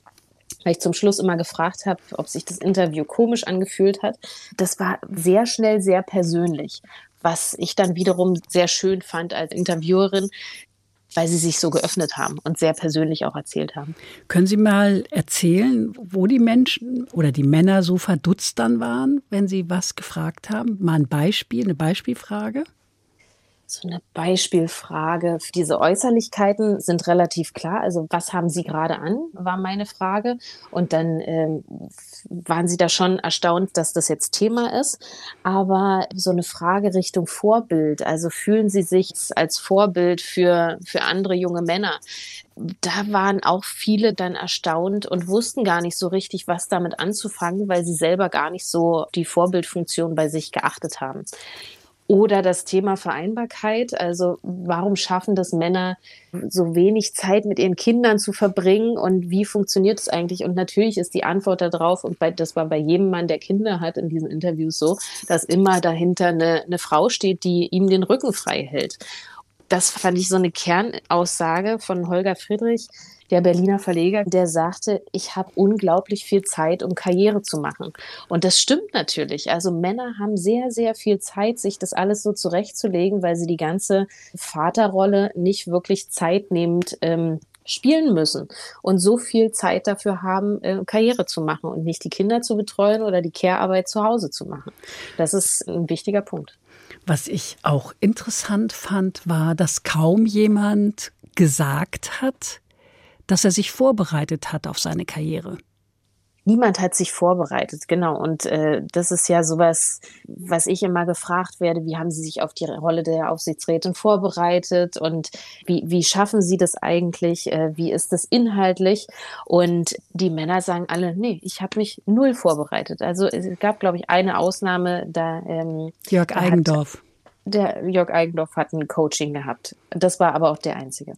weil ich zum Schluss immer gefragt habe, ob sich das Interview komisch angefühlt hat. Das war sehr schnell sehr persönlich, was ich dann wiederum sehr schön fand als Interviewerin, weil sie sich so geöffnet haben und sehr persönlich auch erzählt haben. Können Sie mal erzählen, wo die Menschen oder die Männer so verdutzt dann waren, wenn sie was gefragt haben? Mal ein Beispiel, eine Beispielfrage? So eine Beispielfrage. Diese Äußerlichkeiten sind relativ klar. Also was haben Sie gerade an, war meine Frage. Und dann ähm, waren Sie da schon erstaunt, dass das jetzt Thema ist. Aber so eine Frage Richtung Vorbild. Also fühlen Sie sich als Vorbild für, für andere junge Männer? da waren auch viele dann erstaunt und wussten gar nicht so richtig, was damit anzufangen, weil sie selber gar nicht so die Vorbildfunktion bei sich geachtet haben. Oder das Thema Vereinbarkeit. Also warum schaffen das Männer, so wenig Zeit mit ihren Kindern zu verbringen und wie funktioniert es eigentlich? Und natürlich ist die Antwort darauf, und bei, das war bei jedem Mann, der Kinder hat in diesen Interviews so, dass immer dahinter eine, eine Frau steht, die ihm den Rücken frei hält. Das fand ich so eine Kernaussage von Holger Friedrich, der Berliner Verleger, der sagte, ich habe unglaublich viel Zeit, um Karriere zu machen. Und das stimmt natürlich. Also Männer haben sehr, sehr viel Zeit, sich das alles so zurechtzulegen, weil sie die ganze Vaterrolle nicht wirklich zeitnehmend ähm, spielen müssen und so viel Zeit dafür haben, äh, Karriere zu machen und nicht die Kinder zu betreuen oder die Care-Arbeit zu Hause zu machen. Das ist ein wichtiger Punkt. Was ich auch interessant fand, war, dass kaum jemand gesagt hat, dass er sich vorbereitet hat auf seine Karriere. Niemand hat sich vorbereitet, genau. Und äh, das ist ja sowas, was ich immer gefragt werde, wie haben Sie sich auf die Rolle der Aufsichtsrätin vorbereitet und wie, wie schaffen Sie das eigentlich, äh, wie ist das inhaltlich? Und die Männer sagen alle, nee, ich habe mich null vorbereitet. Also es gab, glaube ich, eine Ausnahme, da ähm, Jörg Eigendorf. der Jörg Eigendorf hat ein Coaching gehabt. Das war aber auch der einzige.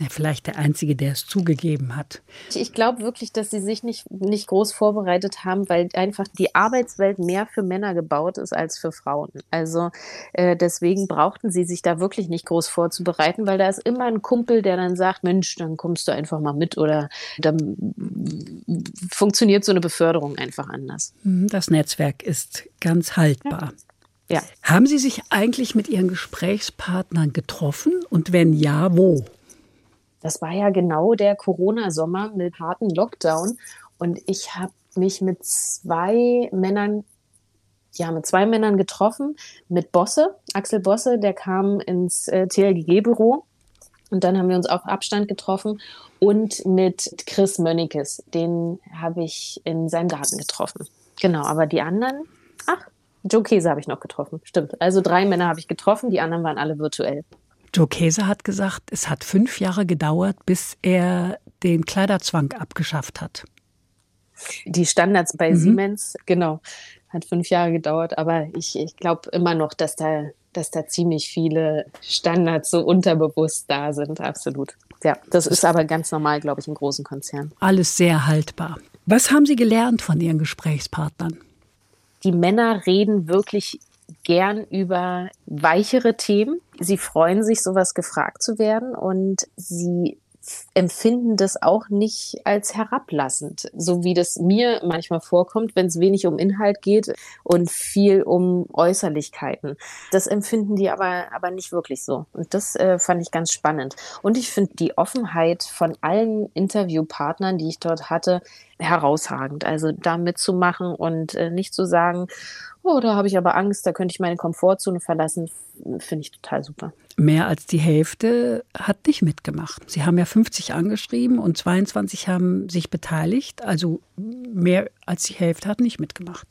Ja, vielleicht der Einzige, der es zugegeben hat. Ich glaube wirklich, dass sie sich nicht, nicht groß vorbereitet haben, weil einfach die Arbeitswelt mehr für Männer gebaut ist als für Frauen. Also äh, deswegen brauchten sie sich da wirklich nicht groß vorzubereiten, weil da ist immer ein Kumpel, der dann sagt, Mensch, dann kommst du einfach mal mit oder dann funktioniert so eine Beförderung einfach anders. Mhm, das Netzwerk ist ganz haltbar. Ja. Haben Sie sich eigentlich mit Ihren Gesprächspartnern getroffen und wenn ja, wo? Das war ja genau der Corona-Sommer mit harten Lockdown. Und ich habe mich mit zwei Männern, ja, mit zwei Männern getroffen, mit Bosse, Axel Bosse, der kam ins äh, TLGG-Büro. Und dann haben wir uns auf Abstand getroffen und mit Chris Mönnekes, den habe ich in seinem Garten getroffen. Genau, aber die anderen, ach, Joe Käse habe ich noch getroffen, stimmt. Also drei Männer habe ich getroffen, die anderen waren alle virtuell. Joe Käse hat gesagt, es hat fünf Jahre gedauert, bis er den Kleiderzwang abgeschafft hat. Die Standards bei mhm. Siemens, genau, hat fünf Jahre gedauert, aber ich, ich glaube immer noch, dass da, dass da ziemlich viele Standards so unterbewusst da sind, absolut. Ja, das ist aber ganz normal, glaube ich, im großen Konzern. Alles sehr haltbar. Was haben Sie gelernt von Ihren Gesprächspartnern? Die Männer reden wirklich gern über weichere Themen. Sie freuen sich, sowas gefragt zu werden und sie empfinden das auch nicht als herablassend, so wie das mir manchmal vorkommt, wenn es wenig um Inhalt geht und viel um Äußerlichkeiten. Das empfinden die aber, aber nicht wirklich so. Und das äh, fand ich ganz spannend. Und ich finde die Offenheit von allen Interviewpartnern, die ich dort hatte, herausragend. Also da mitzumachen und äh, nicht zu sagen, oh, da habe ich aber Angst, da könnte ich meine Komfortzone verlassen, finde ich total super. Mehr als die Hälfte hat nicht mitgemacht. Sie haben ja 50 angeschrieben und 22 haben sich beteiligt. Also mehr als die Hälfte hat nicht mitgemacht.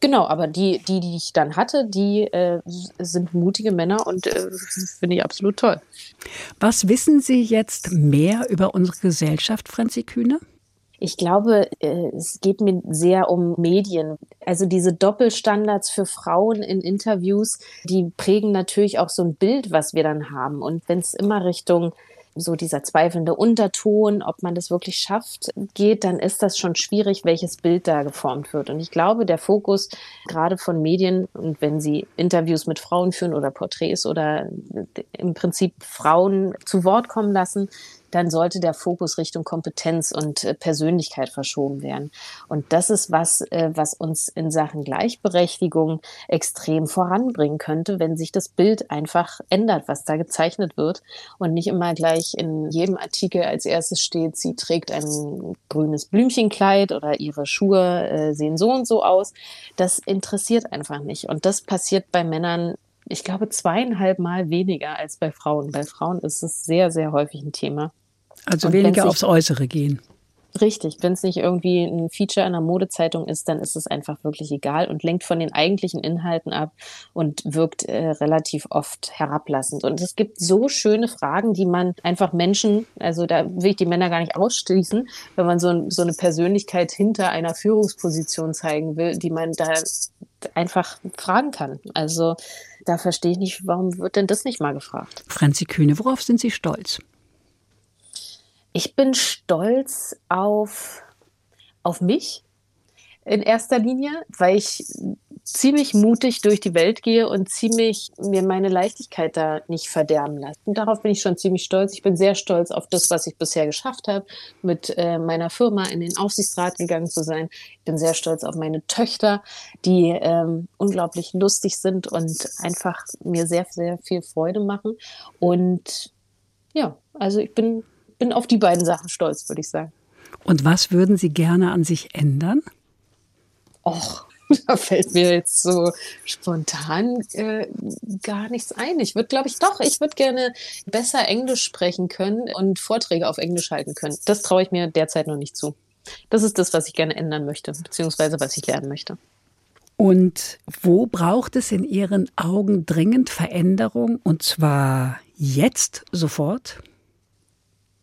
Genau, aber die, die, die ich dann hatte, die äh, sind mutige Männer und äh, finde ich absolut toll. Was wissen Sie jetzt mehr über unsere Gesellschaft, Franzi Kühne? Ich glaube, äh, es geht mir sehr um Medien. Also diese Doppelstandards für Frauen in Interviews, die prägen natürlich auch so ein Bild, was wir dann haben. Und wenn es immer Richtung so dieser zweifelnde Unterton, ob man das wirklich schafft, geht, dann ist das schon schwierig, welches Bild da geformt wird. Und ich glaube, der Fokus gerade von Medien und wenn sie Interviews mit Frauen führen oder Porträts oder im Prinzip Frauen zu Wort kommen lassen, dann sollte der Fokus Richtung Kompetenz und äh, Persönlichkeit verschoben werden. Und das ist was, äh, was uns in Sachen Gleichberechtigung extrem voranbringen könnte, wenn sich das Bild einfach ändert, was da gezeichnet wird und nicht immer gleich in jedem Artikel als erstes steht, sie trägt ein grünes Blümchenkleid oder ihre Schuhe äh, sehen so und so aus. Das interessiert einfach nicht. Und das passiert bei Männern ich glaube, zweieinhalb Mal weniger als bei Frauen. Bei Frauen ist es sehr, sehr häufig ein Thema. Also Und weniger aufs Äußere gehen. Richtig, wenn es nicht irgendwie ein Feature in einer Modezeitung ist, dann ist es einfach wirklich egal und lenkt von den eigentlichen Inhalten ab und wirkt äh, relativ oft herablassend. Und es gibt so schöne Fragen, die man einfach Menschen, also da will ich die Männer gar nicht ausschließen, wenn man so, so eine Persönlichkeit hinter einer Führungsposition zeigen will, die man da einfach fragen kann. Also da verstehe ich nicht, warum wird denn das nicht mal gefragt? Franzi Kühne, worauf sind Sie stolz? Ich bin stolz auf, auf mich in erster Linie, weil ich ziemlich mutig durch die Welt gehe und ziemlich mir meine Leichtigkeit da nicht verderben lasse. Und darauf bin ich schon ziemlich stolz. Ich bin sehr stolz auf das, was ich bisher geschafft habe, mit äh, meiner Firma in den Aufsichtsrat gegangen zu sein. Ich bin sehr stolz auf meine Töchter, die ähm, unglaublich lustig sind und einfach mir sehr, sehr viel Freude machen. Und ja, also ich bin, bin auf die beiden Sachen stolz, würde ich sagen. Und was würden Sie gerne an sich ändern? Och, da fällt mir jetzt so spontan äh, gar nichts ein. Ich würde, glaube ich, doch, ich würde gerne besser Englisch sprechen können und Vorträge auf Englisch halten können. Das traue ich mir derzeit noch nicht zu. Das ist das, was ich gerne ändern möchte, beziehungsweise was ich lernen möchte. Und wo braucht es in Ihren Augen dringend Veränderung? Und zwar jetzt, sofort?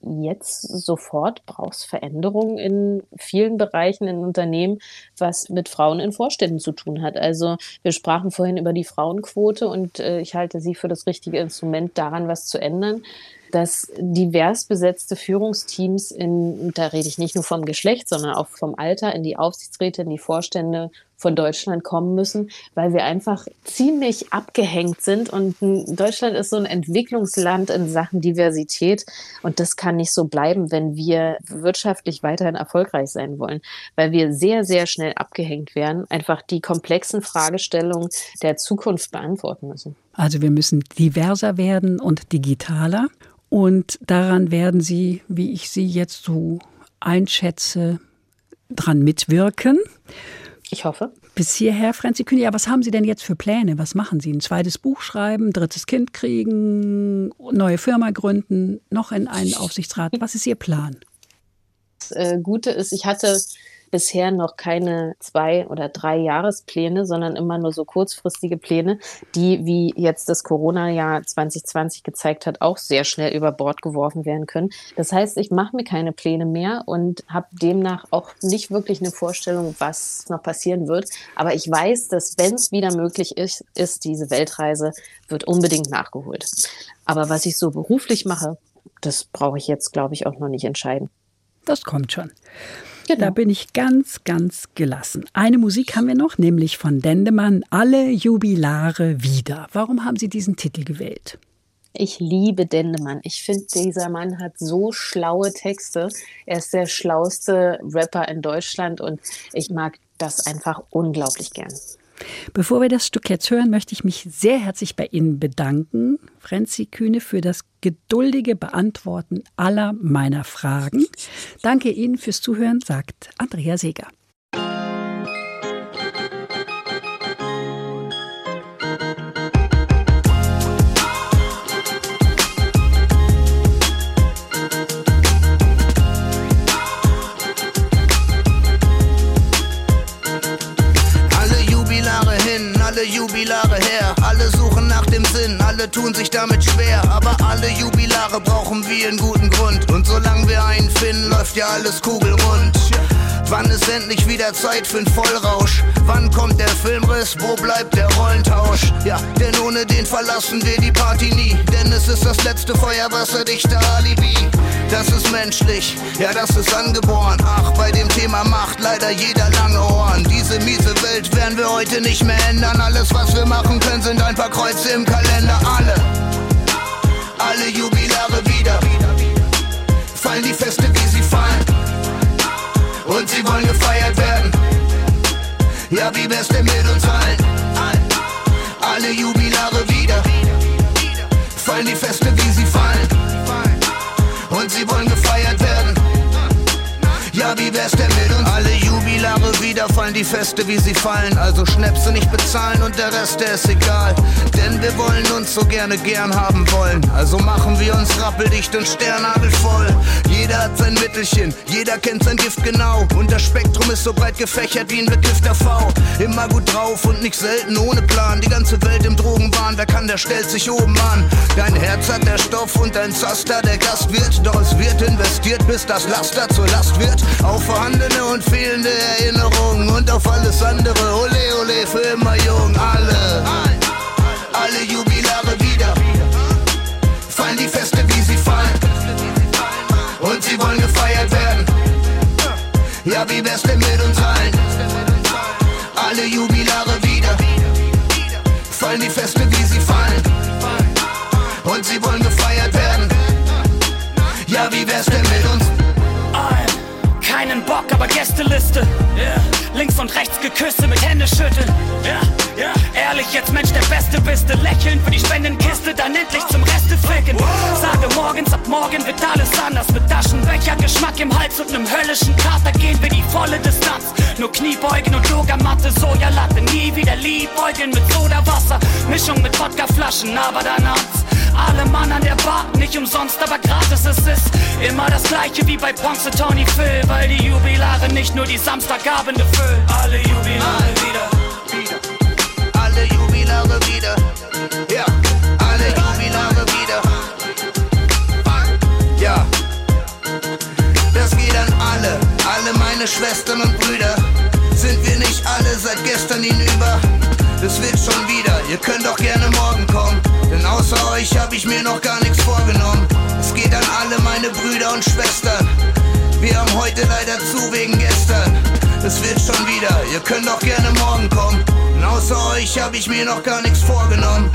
Jetzt sofort braucht es Veränderungen in vielen Bereichen in Unternehmen, was mit Frauen in Vorständen zu tun hat. Also wir sprachen vorhin über die Frauenquote und äh, ich halte sie für das richtige Instrument, daran was zu ändern dass divers besetzte Führungsteams in, da rede ich nicht nur vom Geschlecht, sondern auch vom Alter, in die Aufsichtsräte, in die Vorstände von Deutschland kommen müssen, weil wir einfach ziemlich abgehängt sind. Und Deutschland ist so ein Entwicklungsland in Sachen Diversität. Und das kann nicht so bleiben, wenn wir wirtschaftlich weiterhin erfolgreich sein wollen, weil wir sehr, sehr schnell abgehängt werden, einfach die komplexen Fragestellungen der Zukunft beantworten müssen. Also wir müssen diverser werden und digitaler. Und daran werden Sie, wie ich Sie jetzt so einschätze, dran mitwirken. Ich hoffe. Bis hierher, Franzi Kühne, ja, was haben Sie denn jetzt für Pläne? Was machen Sie? Ein zweites Buch schreiben, drittes Kind kriegen, neue Firma gründen, noch in einen Aufsichtsrat? Was ist Ihr Plan? Das äh, Gute ist, ich hatte bisher noch keine zwei oder drei Jahrespläne, sondern immer nur so kurzfristige Pläne, die, wie jetzt das Corona-Jahr 2020 gezeigt hat, auch sehr schnell über Bord geworfen werden können. Das heißt, ich mache mir keine Pläne mehr und habe demnach auch nicht wirklich eine Vorstellung, was noch passieren wird. Aber ich weiß, dass wenn es wieder möglich ist, ist diese Weltreise wird unbedingt nachgeholt. Aber was ich so beruflich mache, das brauche ich jetzt, glaube ich, auch noch nicht entscheiden. Das kommt schon. Genau. Da bin ich ganz, ganz gelassen. Eine Musik haben wir noch, nämlich von Dendemann, Alle Jubilare wieder. Warum haben Sie diesen Titel gewählt? Ich liebe Dendemann. Ich finde, dieser Mann hat so schlaue Texte. Er ist der schlauste Rapper in Deutschland und ich mag das einfach unglaublich gern. Bevor wir das Stück jetzt hören, möchte ich mich sehr herzlich bei Ihnen bedanken, Frenzi Kühne, für das geduldige Beantworten aller meiner Fragen. Danke Ihnen fürs Zuhören, sagt Andrea Seeger. Jubilare her. Alle suchen nach dem Sinn, alle tun sich damit schwer. Aber alle Jubilare brauchen wir einen guten Grund. Und solange wir einen finden, läuft ja alles kugelrund. Wann ist endlich wieder Zeit für einen Vollrausch? Wann kommt der Filmriss? Wo bleibt der Rollentausch? Ja, denn ohne den verlassen wir die Party nie. Denn es ist das letzte feuerwasserdichte Alibi. Das ist menschlich, ja, das ist angeboren. Ach, bei dem Thema macht leider jeder lange Ohren. Diese miese Welt werden wir heute nicht mehr ändern. Alles, was wir machen können, sind ein paar Kreuze im Kalender. Alle, alle Jubilare wieder. Fallen die Feste, wie sie fallen und sie wollen gefeiert werden. Ja, wie wär's denn mit uns allen? Alle Jubilare wieder. Fallen die Feste, wie sie fallen. Und sie wollen gefeiert werden. Ja, wie wär's denn die Feste, wie sie fallen. Also Schnäpse nicht bezahlen und der Rest, der ist egal. Denn wir wollen uns so gerne gern haben wollen. Also machen wir uns rappeldicht und sternnagelvoll. Jeder hat sein Mittelchen, jeder kennt sein Gift genau. Und das Spektrum ist so breit gefächert wie ein bekiffter V. Immer gut drauf und nicht selten ohne Plan. Die ganze Welt im Drogenwahn, wer kann, der stellt sich oben an. Dein Herz hat der Stoff und dein Zaster der Gast wird. Doch es wird investiert, bis das Laster zur Last wird. Auf vorhandene und fehlende Erinnerungen und auf alles andere. Ole, ole, für immer jung. Alle, alle Jubilare wieder. Fallen die Feste, wie sie fallen. Und sie wollen gefeiert werden. Ja, wie wär's denn mit uns allen? Alle Jubilare wieder. Fallen die Feste, wie sie fallen. Und sie wollen gefeiert werden. Ja, wie wär's denn mit uns? keinen Bock, aber Gästeliste. Yeah. Links und rechts Geküsse mit Hände schütteln. Yeah. Ehrlich, jetzt Mensch, der Beste bist du. Lächeln für die Spendenkiste, dann endlich zum Reste ficken. Sage morgens, ab morgen wird alles anders. Mit Taschenbecher, Geschmack im Hals und nem höllischen Kater gehen wir die volle Distanz. Nur Kniebeugen und Yogamatte, Sojalatte. Nie wieder Liebäugeln mit Sodawasser. Mischung mit Wodkaflaschen, aber dann hat's alle Mann an der Bar, nicht umsonst, aber gratis. Es ist immer das gleiche wie bei Ponce Tony Phil, weil die Jubilare nicht nur die Samstagabende füllen. Alle Jubilare wieder. Jubilare wieder. Ja, alle Jubilare wieder. Ja, das geht an alle, alle meine Schwestern und Brüder. Sind wir nicht alle seit gestern hinüber? Das wird schon wieder, ihr könnt doch gerne morgen kommen. Denn außer euch hab ich mir noch gar nichts vorgenommen. Es geht an alle meine Brüder und Schwestern. Wir haben heute leider zu wegen gestern. Es wird schon wieder, ihr könnt doch gerne morgen kommen. Außer euch hab ich mir noch gar nichts vorgenommen.